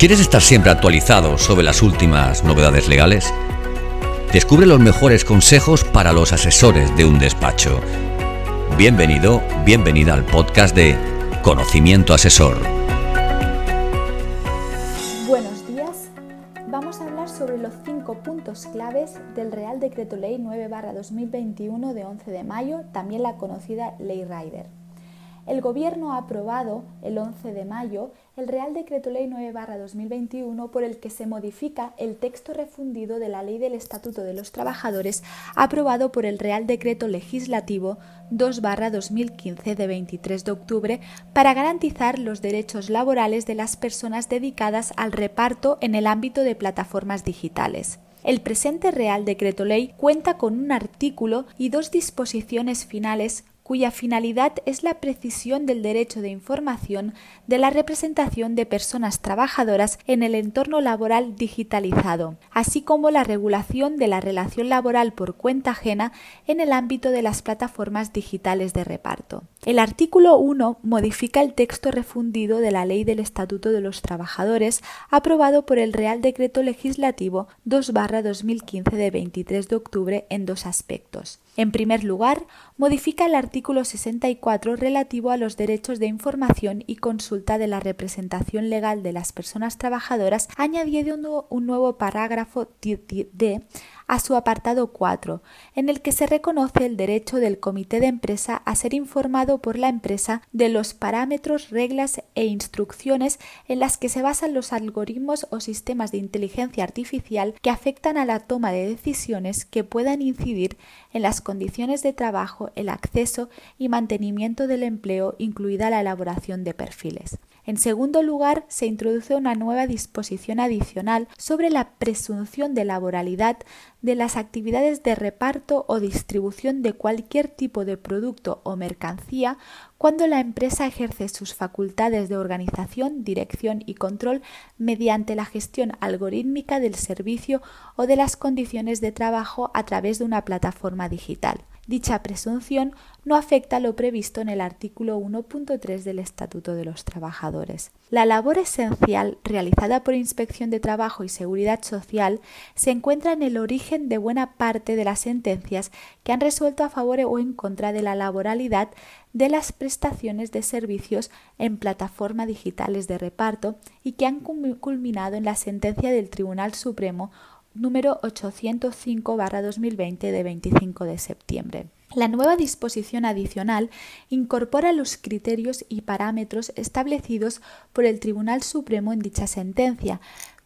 ¿Quieres estar siempre actualizado sobre las últimas novedades legales? Descubre los mejores consejos para los asesores de un despacho. Bienvenido, bienvenida al podcast de Conocimiento Asesor. Buenos días. Vamos a hablar sobre los cinco puntos claves del Real Decreto Ley 9-2021 de 11 de mayo, también la conocida Ley Rider. El Gobierno ha aprobado el 11 de mayo el Real Decreto Ley 9-2021 por el que se modifica el texto refundido de la Ley del Estatuto de los Trabajadores aprobado por el Real Decreto Legislativo 2-2015 de 23 de octubre para garantizar los derechos laborales de las personas dedicadas al reparto en el ámbito de plataformas digitales. El presente Real Decreto Ley cuenta con un artículo y dos disposiciones finales cuya finalidad es la precisión del derecho de información de la representación de personas trabajadoras en el entorno laboral digitalizado, así como la regulación de la relación laboral por cuenta ajena en el ámbito de las plataformas digitales de reparto. El artículo 1 modifica el texto refundido de la Ley del Estatuto de los Trabajadores aprobado por el Real Decreto Legislativo 2-2015 de 23 de octubre en dos aspectos. En primer lugar, modifica el artículo 64 relativo a los derechos de información y consulta de la representación legal de las personas trabajadoras, añadiendo un nuevo parágrafo D a su apartado 4, en el que se reconoce el derecho del comité de empresa a ser informado por la empresa de los parámetros, reglas e instrucciones en las que se basan los algoritmos o sistemas de inteligencia artificial que afectan a la toma de decisiones que puedan incidir en las condiciones de trabajo, el acceso y mantenimiento del empleo, incluida la elaboración de perfiles. En segundo lugar, se introduce una nueva disposición adicional sobre la presunción de laboralidad de las actividades de reparto o distribución de cualquier tipo de producto o mercancía cuando la empresa ejerce sus facultades de organización, dirección y control mediante la gestión algorítmica del servicio o de las condiciones de trabajo a través de una plataforma digital. Dicha presunción no afecta lo previsto en el artículo 1.3 del Estatuto de los Trabajadores. La labor esencial realizada por Inspección de Trabajo y Seguridad Social se encuentra en el origen de buena parte de las sentencias que han resuelto a favor o en contra de la laboralidad de las prestaciones de servicios en plataformas digitales de reparto y que han culminado en la sentencia del Tribunal Supremo número 805-2020 de 25 de septiembre. La nueva disposición adicional incorpora los criterios y parámetros establecidos por el Tribunal Supremo en dicha sentencia,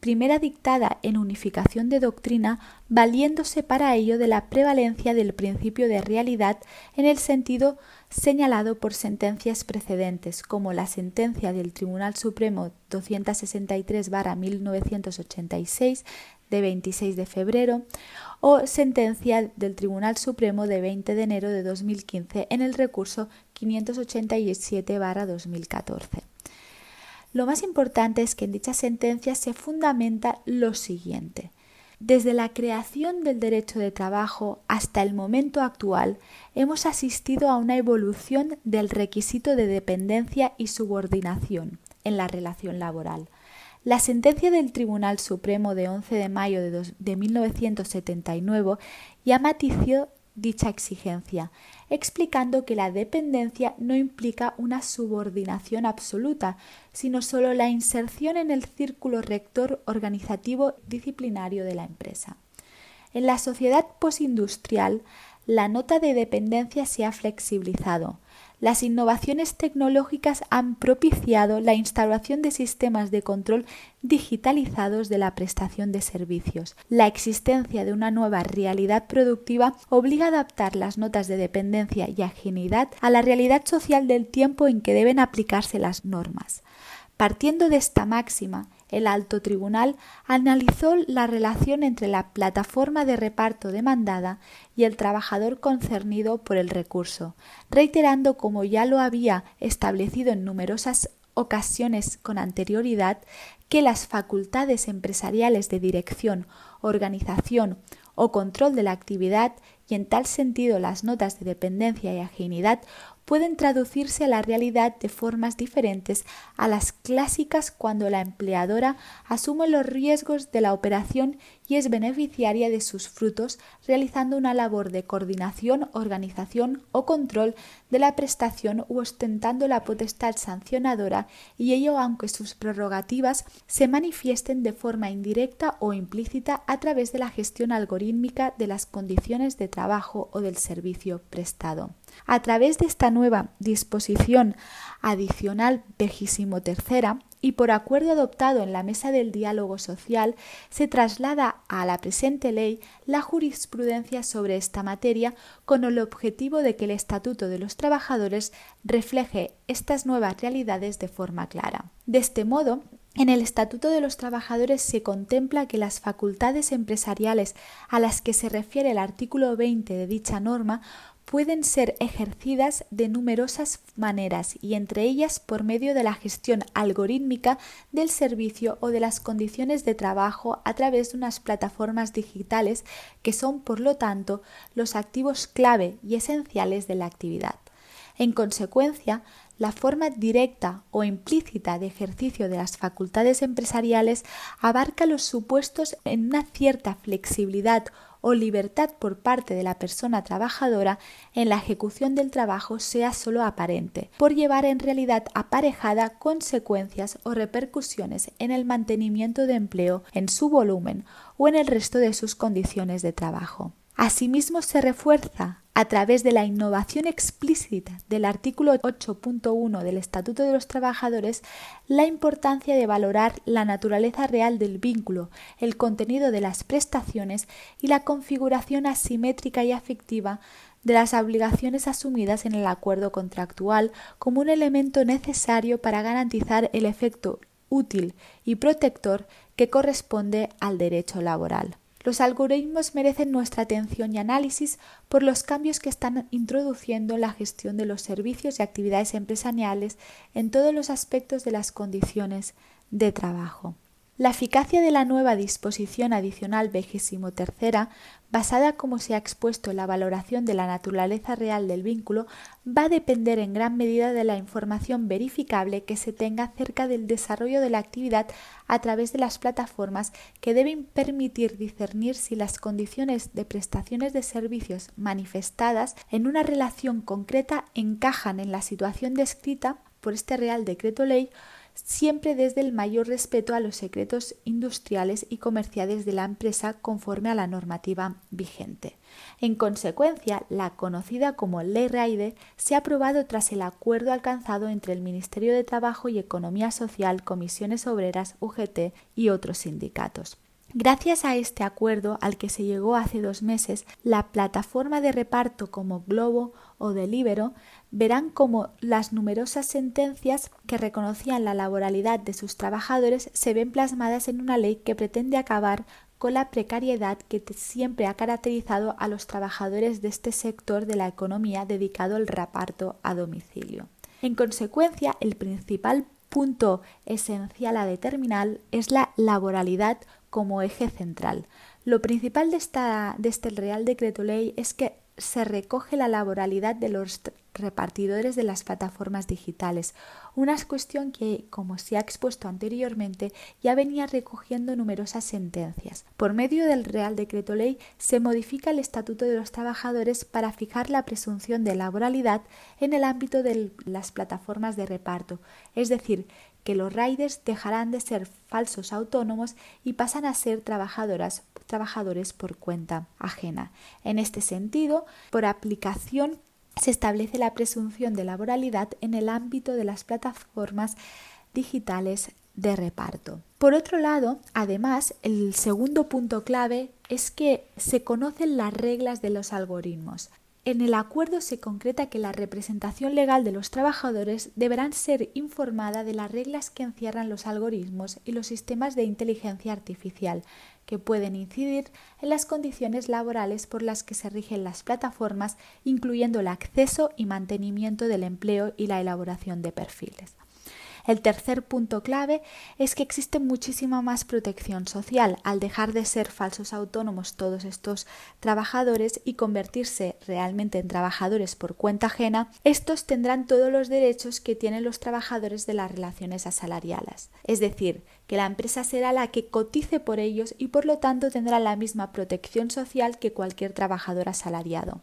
primera dictada en unificación de doctrina, valiéndose para ello de la prevalencia del principio de realidad en el sentido señalado por sentencias precedentes, como la sentencia del Tribunal Supremo 263-1986 de 26 de febrero o sentencia del Tribunal Supremo de 20 de enero de 2015 en el recurso 587-2014. Lo más importante es que en dicha sentencia se fundamenta lo siguiente. Desde la creación del derecho de trabajo hasta el momento actual, hemos asistido a una evolución del requisito de dependencia y subordinación en la relación laboral. La sentencia del Tribunal Supremo de 11 de mayo de, 1979 ya matizó dicha exigencia, explicando que la dependencia no implica una subordinación absoluta, sino solo la inserción en el círculo rector organizativo disciplinario de la empresa. En la sociedad posindustrial, la nota de dependencia se ha flexibilizado. Las innovaciones tecnológicas han propiciado la instauración de sistemas de control digitalizados de la prestación de servicios. La existencia de una nueva realidad productiva obliga a adaptar las notas de dependencia y agilidad a la realidad social del tiempo en que deben aplicarse las normas. Partiendo de esta máxima, el alto tribunal analizó la relación entre la plataforma de reparto demandada y el trabajador concernido por el recurso, reiterando, como ya lo había establecido en numerosas ocasiones con anterioridad, que las facultades empresariales de dirección, organización o control de la actividad y en tal sentido las notas de dependencia y afinidad pueden traducirse a la realidad de formas diferentes a las clásicas cuando la empleadora asume los riesgos de la operación y es beneficiaria de sus frutos realizando una labor de coordinación, organización o control de la prestación u ostentando la potestad sancionadora y ello aunque sus prerrogativas se manifiesten de forma indirecta o implícita a través de la gestión algorítmica de las condiciones de trabajo o del servicio prestado. A través de esta nueva disposición adicional tercera y por acuerdo adoptado en la mesa del diálogo social, se traslada a la presente ley la jurisprudencia sobre esta materia con el objetivo de que el Estatuto de los Trabajadores refleje estas nuevas realidades de forma clara. De este modo, en el Estatuto de los Trabajadores se contempla que las facultades empresariales a las que se refiere el artículo 20 de dicha norma pueden ser ejercidas de numerosas maneras y entre ellas por medio de la gestión algorítmica del servicio o de las condiciones de trabajo a través de unas plataformas digitales que son por lo tanto los activos clave y esenciales de la actividad. En consecuencia, la forma directa o implícita de ejercicio de las facultades empresariales abarca los supuestos en una cierta flexibilidad o libertad por parte de la persona trabajadora en la ejecución del trabajo sea solo aparente, por llevar en realidad aparejada consecuencias o repercusiones en el mantenimiento de empleo, en su volumen o en el resto de sus condiciones de trabajo. Asimismo, se refuerza a través de la innovación explícita del artículo 8.1 del Estatuto de los Trabajadores la importancia de valorar la naturaleza real del vínculo, el contenido de las prestaciones y la configuración asimétrica y afectiva de las obligaciones asumidas en el acuerdo contractual como un elemento necesario para garantizar el efecto útil y protector que corresponde al derecho laboral. Los algoritmos merecen nuestra atención y análisis por los cambios que están introduciendo en la gestión de los servicios y actividades empresariales en todos los aspectos de las condiciones de trabajo. La eficacia de la nueva disposición adicional vigésimo tercera, basada como se ha expuesto en la valoración de la naturaleza real del vínculo, va a depender en gran medida de la información verificable que se tenga acerca del desarrollo de la actividad a través de las plataformas que deben permitir discernir si las condiciones de prestaciones de servicios manifestadas en una relación concreta encajan en la situación descrita por este Real Decreto Ley siempre desde el mayor respeto a los secretos industriales y comerciales de la empresa conforme a la normativa vigente. En consecuencia, la conocida como Ley Raide se ha aprobado tras el acuerdo alcanzado entre el Ministerio de Trabajo y Economía Social, Comisiones Obreras, UGT y otros sindicatos. Gracias a este acuerdo al que se llegó hace dos meses, la plataforma de reparto como Globo o Delibero verán cómo las numerosas sentencias que reconocían la laboralidad de sus trabajadores se ven plasmadas en una ley que pretende acabar con la precariedad que siempre ha caracterizado a los trabajadores de este sector de la economía dedicado al reparto a domicilio. En consecuencia, el principal punto esencial a determinar es la laboralidad como eje central. Lo principal de, este Real Decreto Ley es que se recoge la laboralidad de los repartidores de las plataformas digitales, una cuestión que, como se ha expuesto anteriormente, ya venía recogiendo numerosas sentencias. Por medio del Real Decreto Ley se modifica el Estatuto de los Trabajadores para fijar la presunción de laboralidad en el ámbito de las plataformas de reparto, es decir, que los riders dejarán de ser falsos autónomos y pasan a ser trabajadoras, trabajadores por cuenta ajena. En este sentido, por aplicación se establece la presunción de laboralidad en el ámbito de las plataformas digitales de reparto. Por otro lado, además, el segundo punto clave es que se conocen las reglas de los algoritmos. En el acuerdo se concreta que la representación legal de los trabajadores deberán ser informada de las reglas que encierran los algoritmos y los sistemas de inteligencia artificial, que pueden incidir en las condiciones laborales por las que se rigen las plataformas, incluyendo el acceso y mantenimiento del empleo y la elaboración de perfiles. El tercer punto clave es que existe muchísima más protección social al dejar de ser falsos autónomos todos estos trabajadores y convertirse realmente en trabajadores por cuenta ajena, estos tendrán todos los derechos que tienen los trabajadores de las relaciones asalariadas. Es decir, que la empresa será la que cotice por ellos y por lo tanto tendrá la misma protección social que cualquier trabajador asalariado.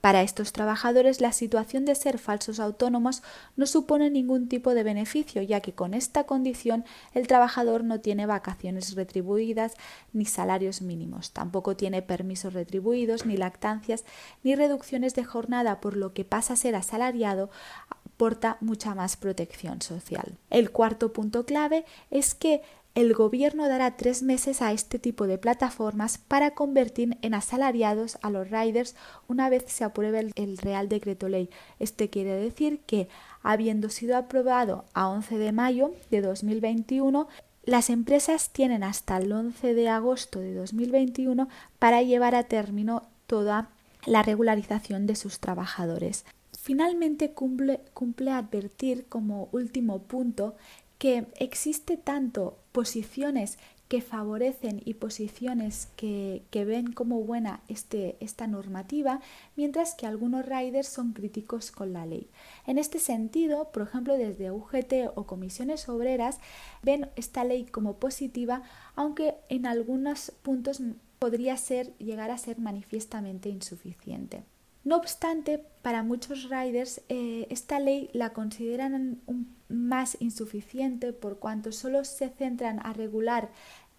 Para estos trabajadores la situación de ser falsos autónomos no supone ningún tipo de beneficio, ya que con esta condición el trabajador no tiene vacaciones retribuidas ni salarios mínimos, tampoco tiene permisos retribuidos, ni lactancias, ni reducciones de jornada, por lo que pasa a ser asalariado aporta mucha más protección social. El cuarto punto clave es que el gobierno dará tres meses a este tipo de plataformas para convertir en asalariados a los riders una vez se apruebe el, Real Decreto Ley. Este quiere decir que, habiendo sido aprobado a 11 de mayo de 2021, las empresas tienen hasta el 11 de agosto de 2021 para llevar a término toda la regularización de sus trabajadores. Finalmente cumple, cumple advertir como último punto que existe tanto posiciones que favorecen y posiciones que, ven como buena este, esta normativa, mientras que algunos riders son críticos con la ley. En este sentido, por ejemplo, desde UGT o comisiones obreras ven esta ley como positiva, aunque en algunos puntos podría ser, llegar a ser manifiestamente insuficiente. No obstante, para muchos riders eh, esta ley la consideran más insuficiente por cuanto solo se centran a regular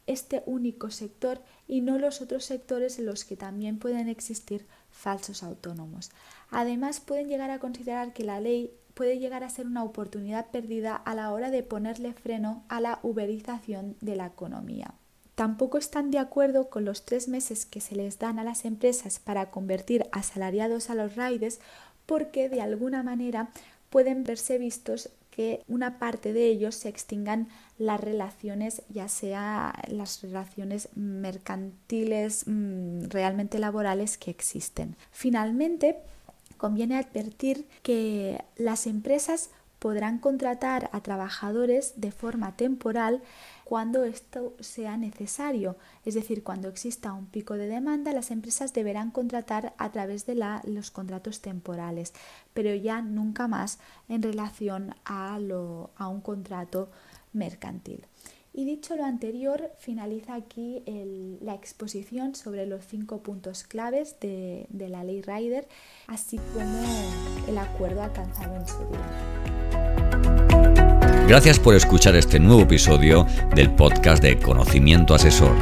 este único sector y no los otros sectores en los que también pueden existir falsos autónomos. Además, pueden llegar a considerar que la ley puede llegar a ser una oportunidad perdida a la hora de ponerle freno a la uberización de la economía. Tampoco están de acuerdo con los tres meses que se les dan a las empresas para convertir asalariados a los riders porque de alguna manera pueden verse vistos que una parte de ellos se extingan las relaciones, ya sea las relaciones mercantiles mm, realmente laborales que existen. Finalmente, conviene advertir que las empresas podrán contratar a trabajadores de forma temporal cuando esto sea necesario. Es decir, cuando exista un pico de demanda, las empresas deberán contratar a través de los contratos temporales, pero ya nunca más en relación a, un contrato mercantil. Y dicho lo anterior, finaliza aquí la exposición sobre los cinco puntos claves de, de la ley Rider, así como el acuerdo alcanzado en su día. Gracias por escuchar este nuevo episodio del podcast de Conocimiento Asesor.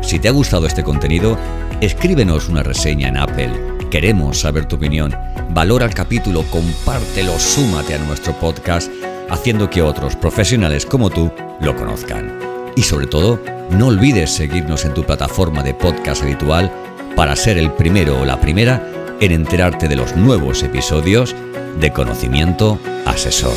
Si te ha gustado este contenido, escríbenos una reseña en Apple. Queremos saber tu opinión. Valora el capítulo, compártelo, súmate a nuestro podcast, haciendo que otros profesionales como tú lo conozcan. Y sobre todo, no olvides seguirnos en tu plataforma de podcast habitual para ser el primero o la primera en enterarte de los nuevos episodios de Conocimiento Asesor.